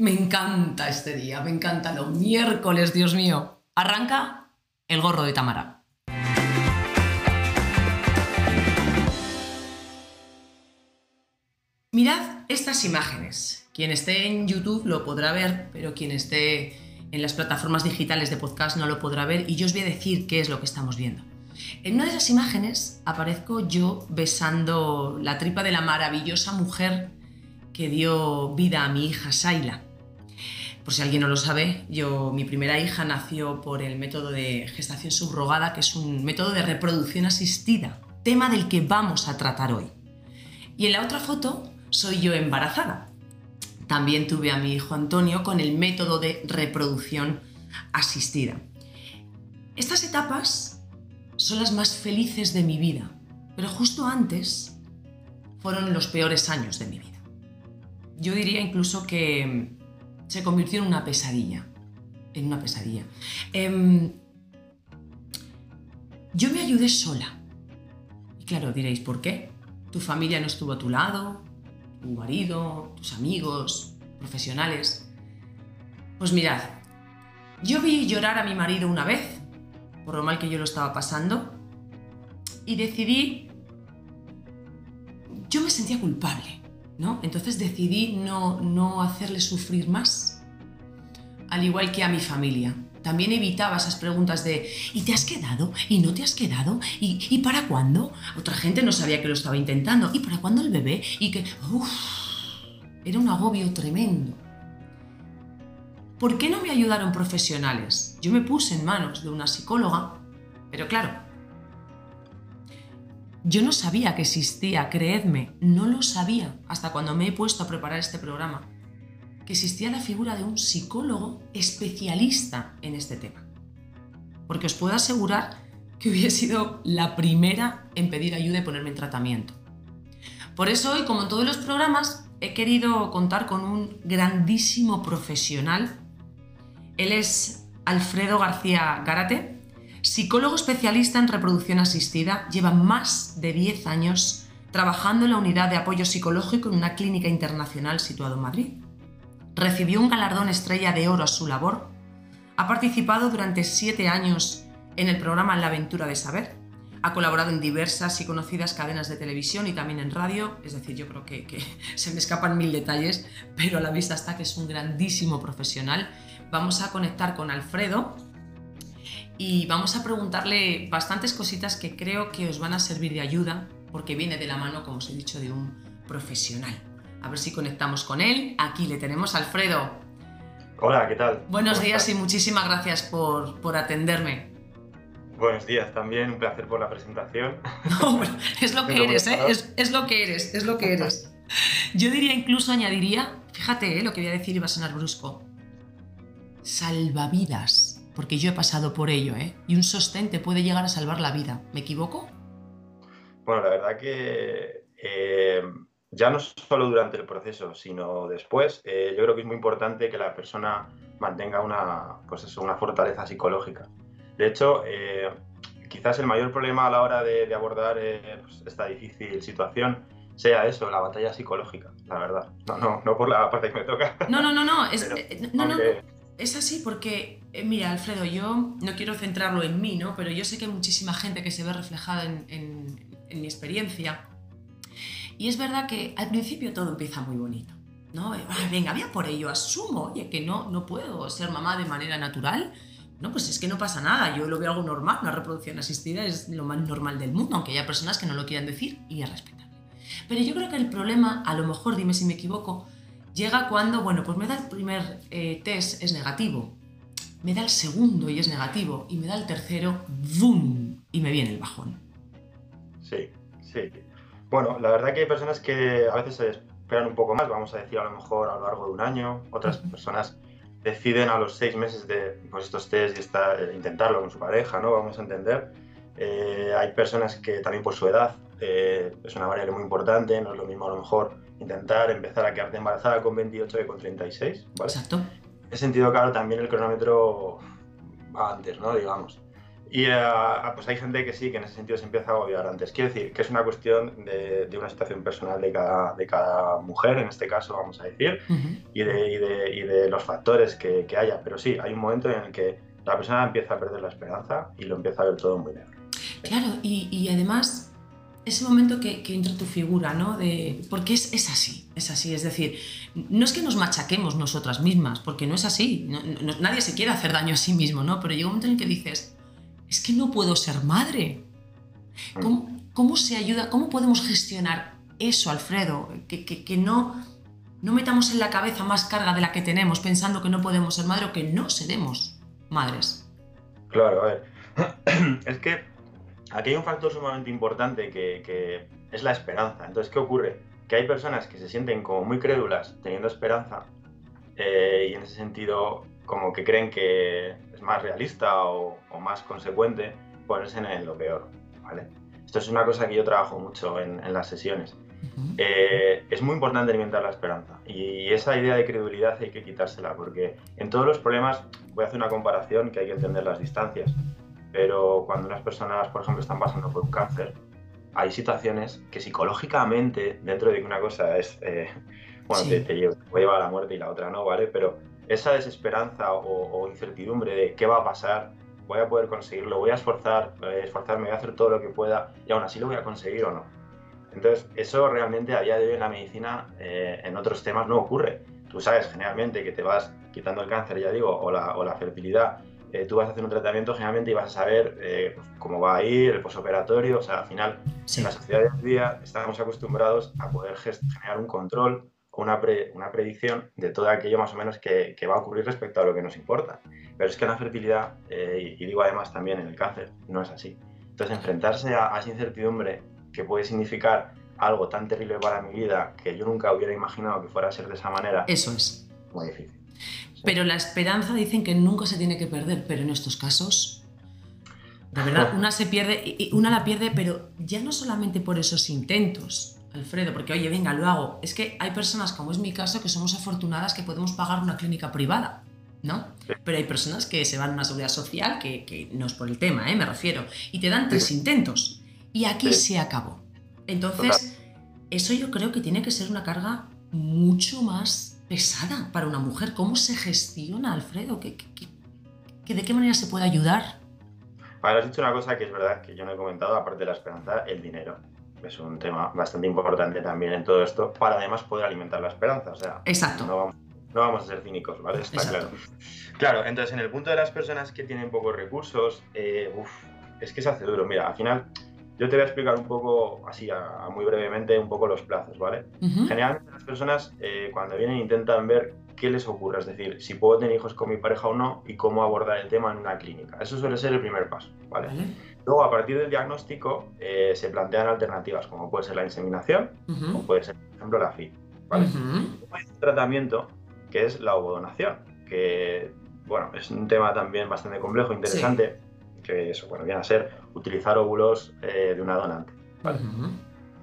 Me encanta este día, me encanta los miércoles, Dios mío. Arranca el gorro de Tamara. Mirad estas imágenes. Quien esté en YouTube lo podrá ver, pero quien esté en las plataformas digitales de podcast no lo podrá ver y yo os voy a decir qué es lo que estamos viendo. En una de esas imágenes aparezco yo besando la tripa de la maravillosa mujer que dio vida a mi hija Saila. Por si alguien no lo sabe, yo, mi primera hija nació por el método de gestación subrogada, que es un método de reproducción asistida, tema del que vamos a tratar hoy. Y en la otra foto soy yo embarazada. También tuve a mi hijo Antonio con el método de reproducción asistida. Estas etapas son las más felices de mi vida, pero justo antes fueron los peores años de mi vida. Yo diría incluso que se convirtió en una pesadilla. En una pesadilla. Em, yo me ayudé sola. Y claro, diréis, ¿por qué? Tu familia no estuvo a tu lado, tu marido, tus amigos, profesionales. Pues mirad, yo vi llorar a mi marido una vez, por lo mal que yo lo estaba pasando, y decidí... Yo me sentía culpable, ¿no? Entonces decidí no, no hacerle sufrir más, al igual que a mi familia. También evitaba esas preguntas de ¿y te has quedado? ¿y no te has quedado? ¿y, ¿y para cuándo? Otra gente no sabía que lo estaba intentando. ¿y para cuándo el bebé? Y que... Uf, era un agobio tremendo. ¿Por qué no me ayudaron profesionales? Yo me puse en manos de una psicóloga, pero claro, yo no sabía que existía, creedme, no lo sabía hasta cuando me he puesto a preparar este programa que existía la figura de un psicólogo especialista en este tema. Porque os puedo asegurar que hubiera sido la primera en pedir ayuda y ponerme en tratamiento. Por eso hoy, como en todos los programas, he querido contar con un grandísimo profesional. Él es Alfredo García Gárate, psicólogo especialista en reproducción asistida, lleva más de 10 años trabajando en la unidad de apoyo psicológico en una clínica internacional situada en Madrid. Recibió un galardón estrella de oro a su labor, ha participado durante siete años en el programa La aventura de saber, ha colaborado en diversas y conocidas cadenas de televisión y también en radio, es decir, yo creo que, que, se me escapan mil detalles, pero a la vista está que es un grandísimo profesional. Vamos a conectar con Alfredo y vamos a preguntarle bastantes cositas que creo que os van a servir de ayuda, porque viene de la mano, como os he dicho, de un profesional. A ver si conectamos con él. Aquí le tenemos a Alfredo. Hola, ¿qué tal? Buenos días y muchísimas gracias por, por, atenderme. Buenos días también, un placer por la presentación. No, es lo que eres, ¿eh? Es, es, lo que eres, es lo que eres. Yo diría, incluso añadiría, fíjate ¿eh? lo que voy a decir y va a sonar brusco, salvavidas, porque yo he pasado por ello, ¿eh? Y un sostén te puede llegar a salvar la vida. ¿Me equivoco? Bueno, la verdad que eh, ya no solo durante el proceso, sino después, eh, yo creo que es muy importante que la persona mantenga una, pues eso, una fortaleza psicológica. De hecho, eh, quizás el mayor problema a la hora de, de abordar eh, pues esta difícil situación sea eso, la batalla psicológica, la verdad. No, no, no por la parte que me toca. No, no, no, no, es, Pero, eh, no, aunque... es así porque, eh, mira, Alfredo, yo no quiero centrarlo en mí, ¿no? Pero yo sé que hay muchísima gente que se ve reflejada en, mi experiencia y es verdad que al principio todo empieza muy bonito. ¿no? Ah, venga, voy por ello, asumo, que no, no puedo ser mamá de manera natural. No, pues es que no pasa nada, yo lo veo algo normal, una reproducción asistida es lo más normal del mundo, aunque haya personas que no lo quieran decir y es respetable. Pero yo creo que el problema, a lo mejor, dime si me equivoco, llega cuando, bueno, pues me da el primer eh, test, es negativo, me da el segundo y es negativo, y me da el tercero, ¡boom! y me viene el bajón. Sí, sí. Bueno, la verdad que hay personas que a veces se esperan un poco más, vamos a decir a lo mejor a lo largo de un año, otras personas deciden a los seis meses de pues, estos test y está, eh, intentarlo con su pareja, ¿no? Vamos a entender. Eh, hay personas que también por su edad eh, es una variable muy importante, no es lo mismo a lo mejor intentar empezar a quedarte embarazada con 28 que con 36, ¿vale? Exacto. En ese sentido, claro, también el cronómetro va antes, ¿no? Digamos. Y eh, pues hay gente que sí, que en ese sentido se empieza a agobiar antes. Quiero decir que es una cuestión de, una situación personal de cada, de cada, mujer, en este caso, vamos a decir, y, de, y, de, y, de, los factores que, que, haya. Pero sí, hay un momento en el que la persona empieza a perder la esperanza y lo empieza a ver todo muy negro. Claro, y, además ese momento que, entra tu figura, ¿no? De, porque es, es, así, es así. Es decir, no es que nos machaquemos nosotras mismas, porque no es así. nadie se quiere hacer daño a sí mismo, ¿no? Pero llega un momento en el que dices, es que no puedo ser madre. ¿Cómo, cómo se ayuda? ¿Cómo podemos gestionar eso, Alfredo? Que, que, que, no, no metamos en la cabeza más carga de la que tenemos pensando que no podemos ser madre o que no seremos madres. Claro, a ver. es que aquí hay un factor sumamente importante que, que, es la esperanza. Entonces, ¿qué ocurre? Que hay personas que se sienten como muy crédulas teniendo esperanza eh, y en ese sentido como que creen que es más realista o, más consecuente ponerse en lo peor, ¿vale? Esto es una cosa que yo trabajo mucho en, las sesiones. Eh, es muy importante alimentar la esperanza y esa idea de credibilidad hay que quitársela porque en todos los problemas, voy a hacer una comparación que hay que entender las distancias, pero cuando unas personas, por ejemplo, están pasando por un cáncer, hay situaciones que psicológicamente, dentro de que una cosa es, eh, bueno, te, te, lleva a la muerte y la otra no, ¿vale? Pero esa desesperanza o, incertidumbre de qué va a pasar, voy a poder conseguirlo, voy a esforzar, eh, esforzarme, voy a hacer todo lo que pueda y aún así lo voy a conseguir o no. Entonces, eso realmente a día de hoy en la medicina, eh, en otros temas, no ocurre. Tú sabes generalmente que te vas quitando el cáncer, ya digo, o la, o la fertilidad, eh, tú vas a hacer un tratamiento generalmente y vas a saber cómo va a ir, el posoperatorio, o sea, al final, en la sociedad de hoy día estamos acostumbrados a poder generar un control una, una predicción de todo aquello más o menos que, va a ocurrir respecto a lo que nos importa. Pero es que en la fertilidad, eh, y, digo además también en el cáncer, no es así. Entonces, enfrentarse a, esa incertidumbre que puede significar algo tan terrible para mi vida que yo nunca hubiera imaginado que fuera a ser de esa manera. Eso es. Muy difícil. Pero la esperanza dicen que nunca se tiene que perder, pero en estos casos, de verdad, una se pierde, una la pierde, pero ya no solamente por esos intentos, Alfredo, porque oye, venga, lo hago. Es que hay personas, como es mi caso, que somos afortunadas que podemos pagar una clínica privada, ¿no? Pero hay personas que se van a una seguridad social, que, no es por el tema, ¿eh? me refiero, y te dan tres intentos. Y aquí se acabó. Entonces, eso yo creo que tiene que ser una carga mucho más pesada para una mujer. ¿Cómo se gestiona, Alfredo? ¿Qué, de qué manera se puede ayudar? Vale, has dicho una cosa que es verdad, que yo no he comentado, aparte de la esperanza, el dinero es un tema bastante importante también en todo esto, para además poder alimentar la esperanza. O sea, Exacto. No vamos, a ser cínicos, ¿vale? Está claro. Claro, entonces en el punto de las personas que tienen pocos recursos, eh, es que se hace duro. Mira, al final yo te voy a explicar un poco, así a, muy brevemente, un poco los plazos, ¿vale? Generalmente las personas eh, cuando vienen intentan ver qué les ocurre, es decir, si puedo tener hijos con mi pareja o no y cómo abordar el tema en una clínica. Eso suele ser el primer paso, ¿vale? Luego, a partir del diagnóstico, eh, se plantean alternativas, como puede ser la inseminación, o puede ser, por ejemplo, la FI. ¿vale? Hay un tratamiento que es la ovodonación, que, bueno, es un tema también bastante complejo, interesante, que eso, bueno, viene a ser utilizar óvulos eh, de una donante, ¿vale?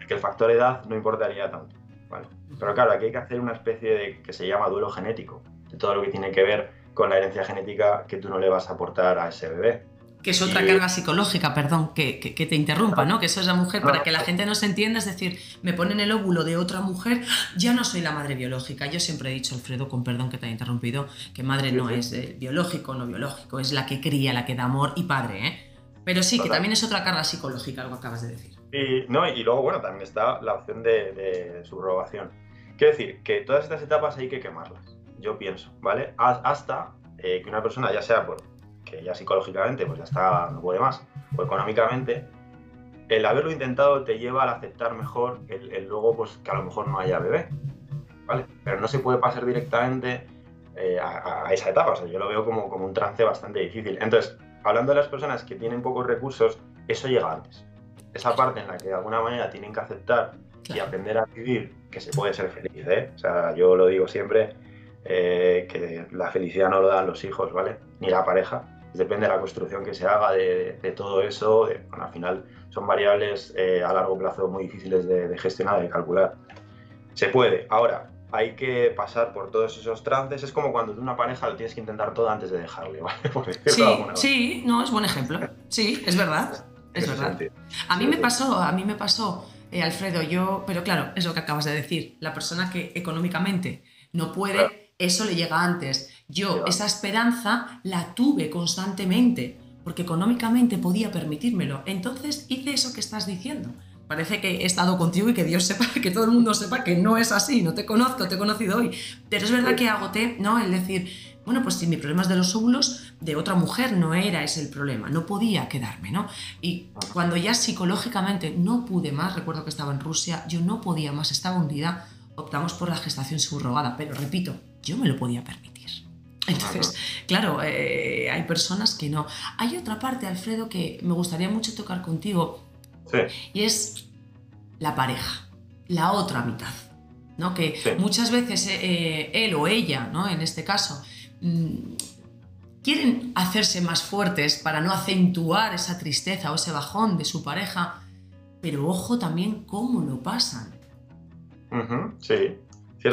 Que el factor edad no importaría tanto, ¿vale? Pero claro, aquí hay que hacer una especie de, que se llama duelo genético, de todo lo que tiene que ver con la herencia genética que tú no le vas a aportar a ese bebé. Que es otra carga psicológica, perdón, que, te interrumpa, ¿no? Que eso es la mujer, para que la gente no se entienda, es decir, me ponen el óvulo de otra mujer, ya no soy la madre biológica. Yo siempre he dicho, Alfredo, con perdón que te haya interrumpido, que madre no es eh, biológico, no biológico, es la que cría, la que da amor y padre, ¿eh? Pero sí, que también es otra carga psicológica, algo acabas de decir. Y, no, y luego, bueno, también está la opción de, subrogación. Quiero decir, que todas estas etapas hay que quemarlas, yo pienso, ¿vale? Hasta eh, que una persona, ya sea por que ya psicológicamente pues ya está, no puede más, o económicamente, el haberlo intentado te lleva al aceptar mejor el, luego pues que a lo mejor no haya bebé, ¿vale? Pero no se puede pasar directamente eh, a, esa etapa, o sea, yo lo veo como, como un trance bastante difícil. Entonces, hablando de las personas que tienen pocos recursos, eso llega antes. Esa parte en la que de alguna manera tienen que aceptar y aprender a vivir que se puede ser feliz, ¿eh? O sea, yo lo digo siempre, eh, que la felicidad no lo dan los hijos, ¿vale? Ni la pareja, depende de la construcción que se haga de, todo eso. al final son variables eh, a largo plazo muy difíciles de, gestionar y calcular. Se puede. Ahora, hay que pasar por todos esos trances. Es como cuando tú una pareja lo tienes que intentar todo antes de dejarle, ¿vale? sí, sí, no, es buen ejemplo. Sí, es verdad. Es verdad. A mí me pasó, a mí me pasó, eh, Alfredo, yo, pero claro, es lo que acabas de decir. La persona que económicamente no puede, eso le llega antes. Yo esa esperanza la tuve constantemente, porque económicamente podía permitírmelo. Entonces hice eso que estás diciendo. Parece que he estado contigo y que Dios sepa, que todo el mundo sepa que no es así, no te conozco, te he conocido hoy. Pero es verdad que agoté, ¿no? El decir, bueno, pues si mi problema es de los óvulos, de otra mujer no era ese el problema, no podía quedarme, ¿no? Y cuando ya psicológicamente no pude más, recuerdo que estaba en Rusia, yo no podía más, estaba hundida, optamos por la gestación subrogada, pero repito, yo me lo podía permitir. Entonces, claro, eh, hay personas que no. Hay otra parte, Alfredo, que me gustaría mucho tocar contigo, y es la pareja, la otra mitad. ¿no? Que muchas veces eh, eh, él o ella, ¿no? en este caso, mm, quieren hacerse más fuertes para no acentuar esa tristeza o ese bajón de su pareja, pero ojo también cómo lo pasan. sí.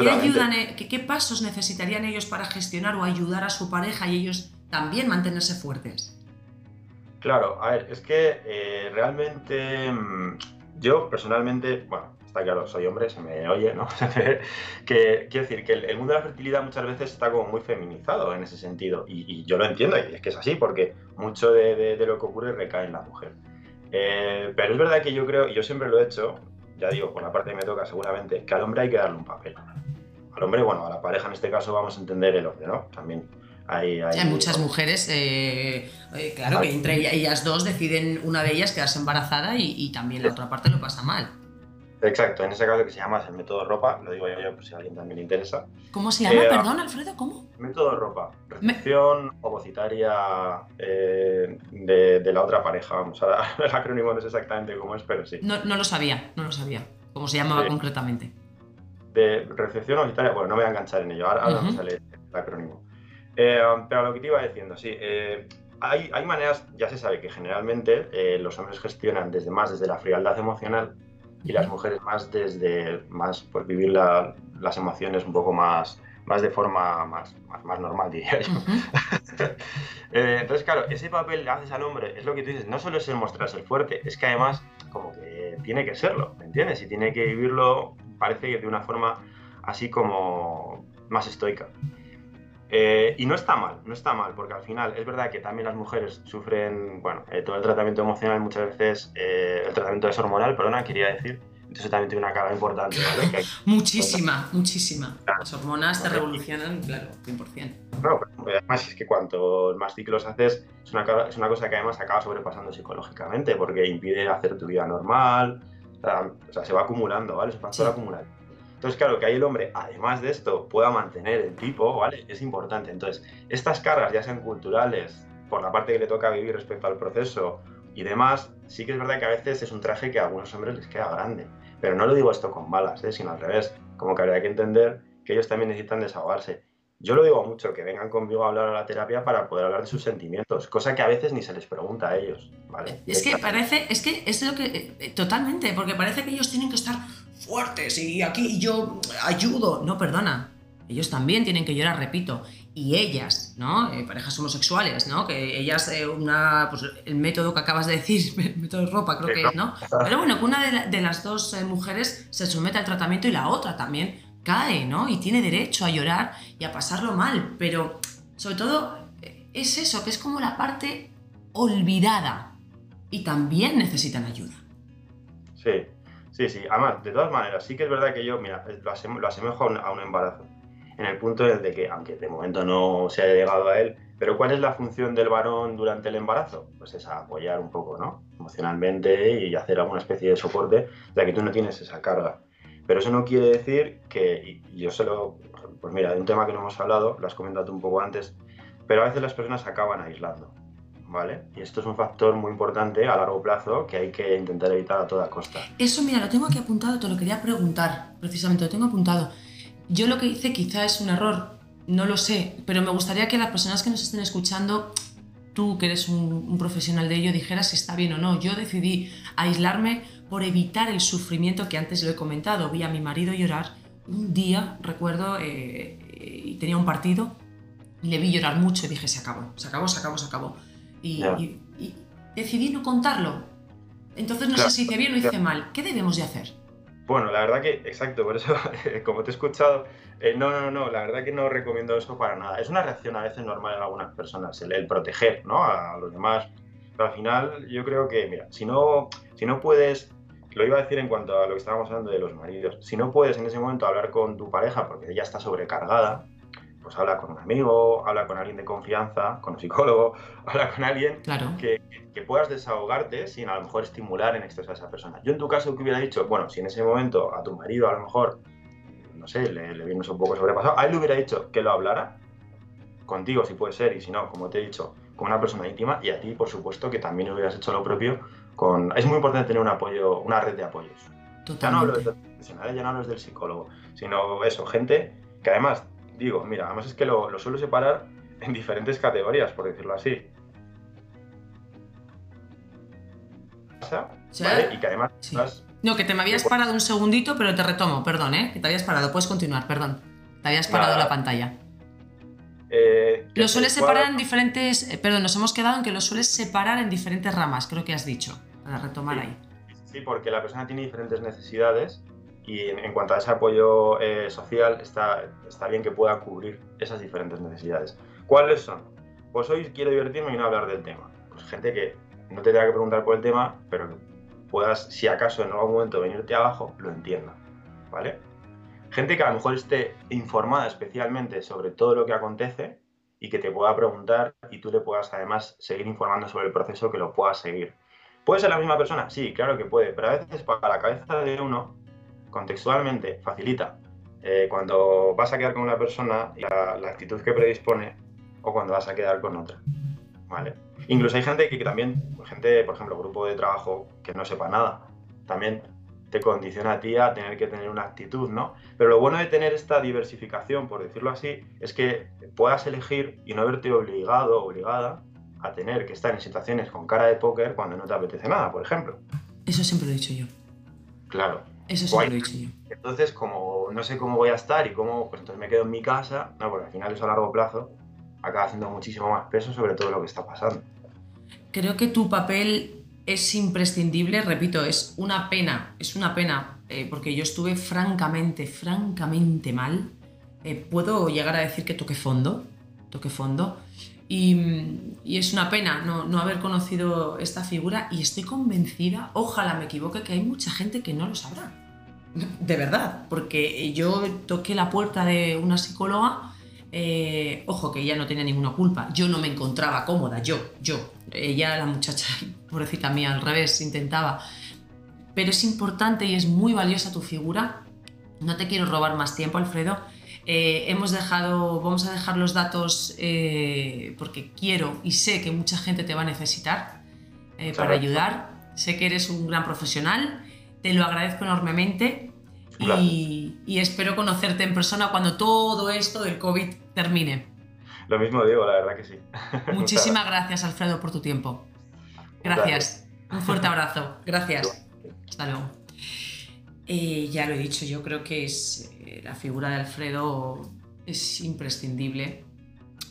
¿Qué, ayudan, e-, qué, pasos necesitarían ellos para gestionar o ayudar a su pareja y ellos también mantenerse fuertes? Claro, a ver, es que eh, realmente mm, yo personalmente, bueno, está claro, soy hombre, se me oye, ¿no? que, quiero decir que el, mundo de la fertilidad muchas veces está como muy feminizado en ese sentido, y, yo lo entiendo, y es que es así, porque mucho de, lo que ocurre recae en la mujer. Eh, pero es verdad que yo creo, y yo siempre lo he hecho, ya digo, por la parte que me toca seguramente, que al hombre hay que darle un papel. Al hombre, bueno, a la pareja en este caso vamos a entender el hombre, ¿no? También hay, muchas mujeres, eh, eh, claro, que entre ellas dos deciden una de ellas quedarse embarazada y, también la otra parte lo pasa mal. Exacto, en ese caso que se llama el método ropa, lo digo yo por si a alguien también le interesa. ¿Cómo se llama? Eh, Perdón, Alfredo, ¿cómo? Método ropa, recepción ovocitaria de, la otra pareja. Vamos, a el acrónimo no sé exactamente cómo es, pero sí. No, lo sabía, no lo sabía. ¿Cómo se llamaba concretamente? De recepción ovocitaria, bueno, no me voy a enganchar en ello, ahora, vamos a leer el acrónimo. Eh, pero lo que te iba diciendo, sí, eh, hay, hay, maneras, ya se sabe que generalmente eh, los hombres gestionan desde más desde la frialdad emocional y las mujeres más desde más pues, vivir las emociones un poco más, más de forma más, más, normal, diría yo. entonces, claro, ese papel que haces al hombre, es lo que tú dices, no solo es el mostrarse fuerte, es que además como que tiene que serlo, ¿me entiendes? Y tiene que vivirlo, parece que de una forma así como más estoica. Eh, y no está mal, no está mal, porque al final es verdad que también las mujeres sufren, bueno, eh, todo el tratamiento emocional muchas veces, eh, el tratamiento es hormonal, perdona, quería decir, entonces también tiene una carga importante, ¿vale? muchísima, muchísima. Las hormonas te revolucionan, claro, 100%. No, además es que cuanto más ciclos haces, es una, es una cosa que además acaba sobrepasando psicológicamente, porque impide hacer tu vida normal, o sea, se va acumulando, ¿vale? Es un factor acumulado. Entonces, claro, que ahí el hombre, además de esto, pueda mantener el tipo, ¿vale? Es importante. Entonces, estas cargas, ya sean culturales, por la parte que le toca vivir respecto al proceso y demás, sí que es verdad que a veces es un traje que a algunos hombres les queda grande. Pero no lo digo esto con balas, ¿eh? sino al revés. Como que habría que entender que ellos también necesitan desahogarse. Yo lo digo mucho, que vengan conmigo a hablar a la terapia para poder hablar de sus sentimientos, cosa que a veces ni se les pregunta a ellos, ¿vale? Es que parece, es que es lo que, eh, totalmente, porque parece que ellos tienen que estar fuertes y aquí yo ayudo. No, perdona. Ellos también tienen que llorar, repito. Y ellas, ¿no? Eh, parejas homosexuales, ¿no? Que ellas, eh, una, pues el método que acabas de decir, el método de ropa creo que es, ¿no? Pero bueno, que una de, las dos eh, mujeres se somete al tratamiento y la otra también cae, ¿no? Y tiene derecho a llorar y a pasarlo mal. Pero sobre todo es eso, que es como la parte olvidada. Y también necesitan ayuda. Sí, Sí, sí, además, de todas maneras, sí que es verdad que yo, mira, lo, asemejo a un, embarazo, en el punto de que, aunque de momento no se haya llegado a él, pero ¿cuál es la función del varón durante el embarazo? Pues es apoyar un poco, ¿no? Emocionalmente y hacer alguna especie de soporte, ya que tú no tienes esa carga. Pero eso no quiere decir que, yo se lo, pues mira, de un tema que no hemos hablado, lo has comentado un poco antes, pero a veces las personas acaban aislando. ¿vale? Y esto es un factor muy importante a largo plazo que hay que intentar evitar a toda costa. Eso, mira, lo tengo aquí apuntado, te lo quería preguntar, precisamente, lo tengo apuntado. Yo lo que hice quizá es un error, no lo sé, pero me gustaría que las personas que nos estén escuchando, tú que eres un, profesional de ello, dijeras si está bien o no. Yo decidí aislarme por evitar el sufrimiento que antes lo he comentado. Vi a mi marido llorar un día, recuerdo, eh, y tenía un partido, le vi llorar mucho y dije, se acabó, se acabó, se acabó, se acabó. Y, decidí no contarlo. Entonces no sé si hice bien o hice mal. ¿Qué debemos de hacer? Bueno, la verdad que, exacto, por eso, como te he escuchado, eh, no, no, no, la verdad que no recomiendo eso para nada. Es una reacción a veces normal en algunas personas, el, proteger ¿no? a los demás. Pero al final yo creo que, mira, si no, si no puedes, lo iba a decir en cuanto a lo que estábamos hablando de los maridos, si no puedes en ese momento hablar con tu pareja porque ella está sobrecargada, pues habla con un amigo, habla con alguien de confianza, con un psicólogo, habla con alguien que, puedas desahogarte sin a lo mejor estimular en exceso a esa persona. Yo en tu caso, ¿qué hubiera dicho? Bueno, si en ese momento a tu marido a lo mejor, no sé, le, le un poco sobrepasado, a él le hubiera dicho que lo hablara contigo si puede ser y si no, como te he dicho, con una persona íntima y a ti, por supuesto, que también hubieras hecho lo propio con... Es muy importante tener un apoyo, una red de apoyos. Ya no hablo de profesionales, ya no hablo del psicólogo, sino eso, gente que además digo, mira, además es que lo, suelo separar en diferentes categorías, por decirlo así. ¿Vale? Y que además No, que te me habías parado un segundito, pero te retomo, perdón, ¿eh? Que te habías parado, puedes continuar, perdón. Te habías parado la pantalla. Eh, lo sueles separar en diferentes. Eh, perdón, nos hemos quedado en que lo sueles separar en diferentes ramas, creo que has dicho, para retomar ahí. Sí, porque la persona tiene diferentes necesidades y en, cuanto a ese apoyo eh, social, está, está bien que pueda cubrir esas diferentes necesidades. ¿Cuáles son? Pues hoy quiero divertirme y no hablar del tema. Pues gente que no te tenga que preguntar por el tema, pero que puedas, si acaso en algún momento venirte abajo, lo entienda. ¿Vale? Gente que a lo mejor esté informada especialmente sobre todo lo que acontece y que te pueda preguntar y tú le puedas además seguir informando sobre el proceso que lo puedas seguir. ¿Puede ser la misma persona? Sí, claro que puede, pero a veces para la cabeza de uno contextualmente facilita eh, cuando vas a quedar con una persona la, la, actitud que predispone o cuando vas a quedar con otra. ¿vale? Incluso hay gente que, también, gente, por ejemplo, grupo de trabajo que no sepa nada, también te condiciona a ti a tener que tener una actitud, ¿no? Pero lo bueno de tener esta diversificación, por decirlo así, es que puedas elegir y no verte obligado o obligada a tener que estar en situaciones con cara de póker cuando no te apetece nada, por ejemplo. Eso siempre lo he dicho yo. Claro, eso sí lo he dicho yo. Entonces, como no sé cómo voy a estar y cómo, pues entonces me quedo en mi casa, no, porque al final eso a largo plazo acaba haciendo muchísimo más peso sobre todo lo que está pasando. Creo que tu papel es imprescindible, repito, es una pena, es una pena, eh, porque yo estuve francamente, francamente mal. Eh, puedo llegar a decir que toqué fondo, toqué fondo, y, es una pena no, haber conocido esta figura y estoy convencida, ojalá me equivoque, que hay mucha gente que no lo sabrá. De verdad, porque yo toqué la puerta de una psicóloga, eh, ojo que ella no tenía ninguna culpa, yo no me encontraba cómoda, yo, yo, ella, la muchacha, pobrecita mía, al revés, intentaba. Pero es importante y es muy valiosa tu figura. No te quiero robar más tiempo, Alfredo. Eh, hemos dejado, vamos a dejar los datos eh, porque quiero y sé que mucha gente te va a necesitar eh, para ayudar. Sé que eres un gran profesional, te lo agradezco enormemente y, espero conocerte en persona cuando todo esto del COVID termine. Lo mismo digo, la verdad que sí. Muchísimas gracias, Alfredo, por tu tiempo. Gracias. Un fuerte abrazo. Gracias. Hasta luego. Ya lo he dicho, yo creo que es la figura de Alfredo es imprescindible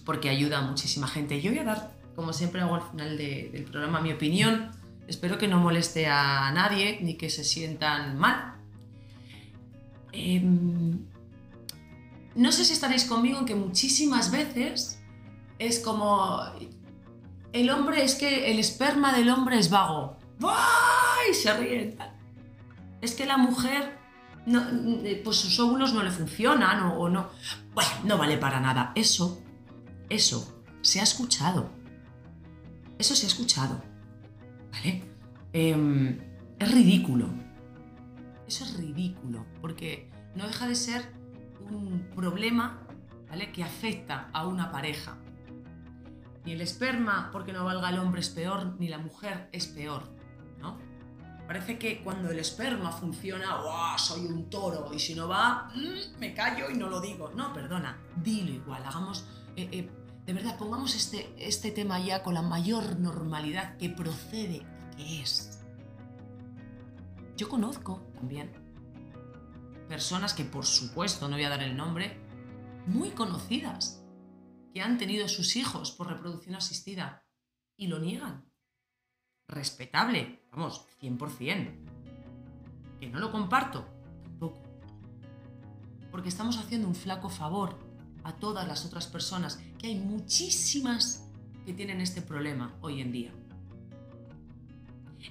porque ayuda a muchísima gente. Yo voy a dar, como siempre hago al final del programa, mi opinión. Espero que no moleste a nadie ni que se sientan mal. Em, no sé si estaréis conmigo en que muchísimas veces es como el hombre es que el esperma del hombre es vago. ¡Ay! Se ríen. Es que la mujer no, pues sus óvulos no le funcionan o, no. Bueno, no vale para nada. Eso, eso se ha escuchado. Eso se ha escuchado. ¿Vale? Em, es ridículo. Eso es ridículo, porque no deja de ser un problema ¿vale? que afecta a una pareja. Ni el esperma, porque no valga el hombre, es peor, ni la mujer es peor. Parece que cuando el esperma funciona, ¡guau! Soy un toro. Y si no va, mm, me callo y no lo digo. No, perdona, dilo igual. Hagamos. Eh, eh, de verdad, pongamos este, este tema ya con la mayor normalidad que procede, que es. Yo conozco también personas que, por supuesto, no voy a dar el nombre, muy conocidas, que han tenido sus hijos por reproducción asistida y lo niegan. Respetable, vamos, 100%. Que no lo comparto, tampoco. Porque estamos haciendo un flaco favor a todas las otras personas, que hay muchísimas que tienen este problema hoy en día.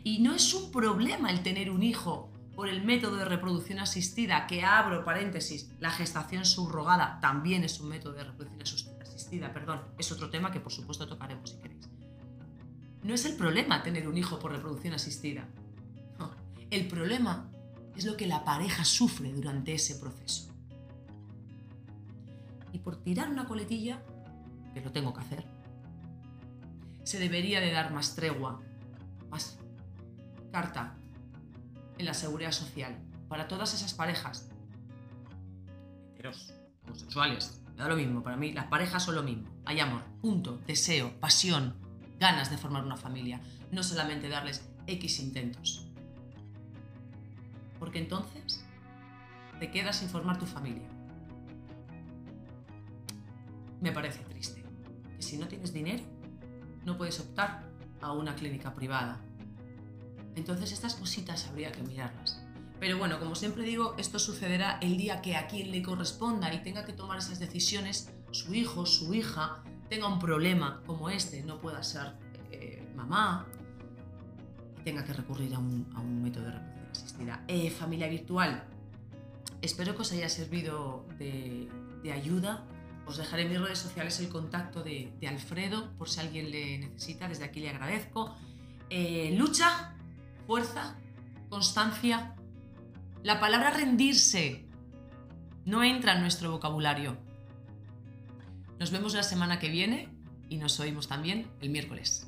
Y no es un problema el tener un hijo por el método de reproducción asistida, que abro paréntesis, la gestación subrogada también es un método de reproducción asistida, perdón, es otro tema que por supuesto tocaremos si queréis. No es el problema tener un hijo por reproducción asistida. el problema es lo que la pareja sufre durante ese proceso. Y por tirar una coletilla, que lo tengo que hacer, se debería de dar más tregua, más carta en la seguridad social para todas esas parejas, heteros, homosexuales, me da lo mismo, para mí las parejas son lo mismo. Hay amor, punto, deseo, pasión, ganas de formar una familia, no solamente darles X intentos. Porque entonces te quedas sin formar tu familia. Me parece triste que si no tienes dinero, no puedes optar a una clínica privada entonces estas cositas habría que mirarlas. Pero bueno, como siempre digo, esto sucederá el día que a quien le corresponda y tenga que tomar esas decisiones, su hijo, su hija, tenga un problema como este, no pueda ser eh, mamá, tenga que recurrir a un, método de reproducción asistida. Eh, familia virtual, espero que os haya servido de, ayuda. Os dejaré en mis redes sociales el contacto de, Alfredo por si alguien le necesita. Desde aquí le agradezco. Eh, lucha, fuerza, constancia. La palabra rendirse no entra en nuestro vocabulario. Nos vemos la semana que viene y nos oímos también el miércoles.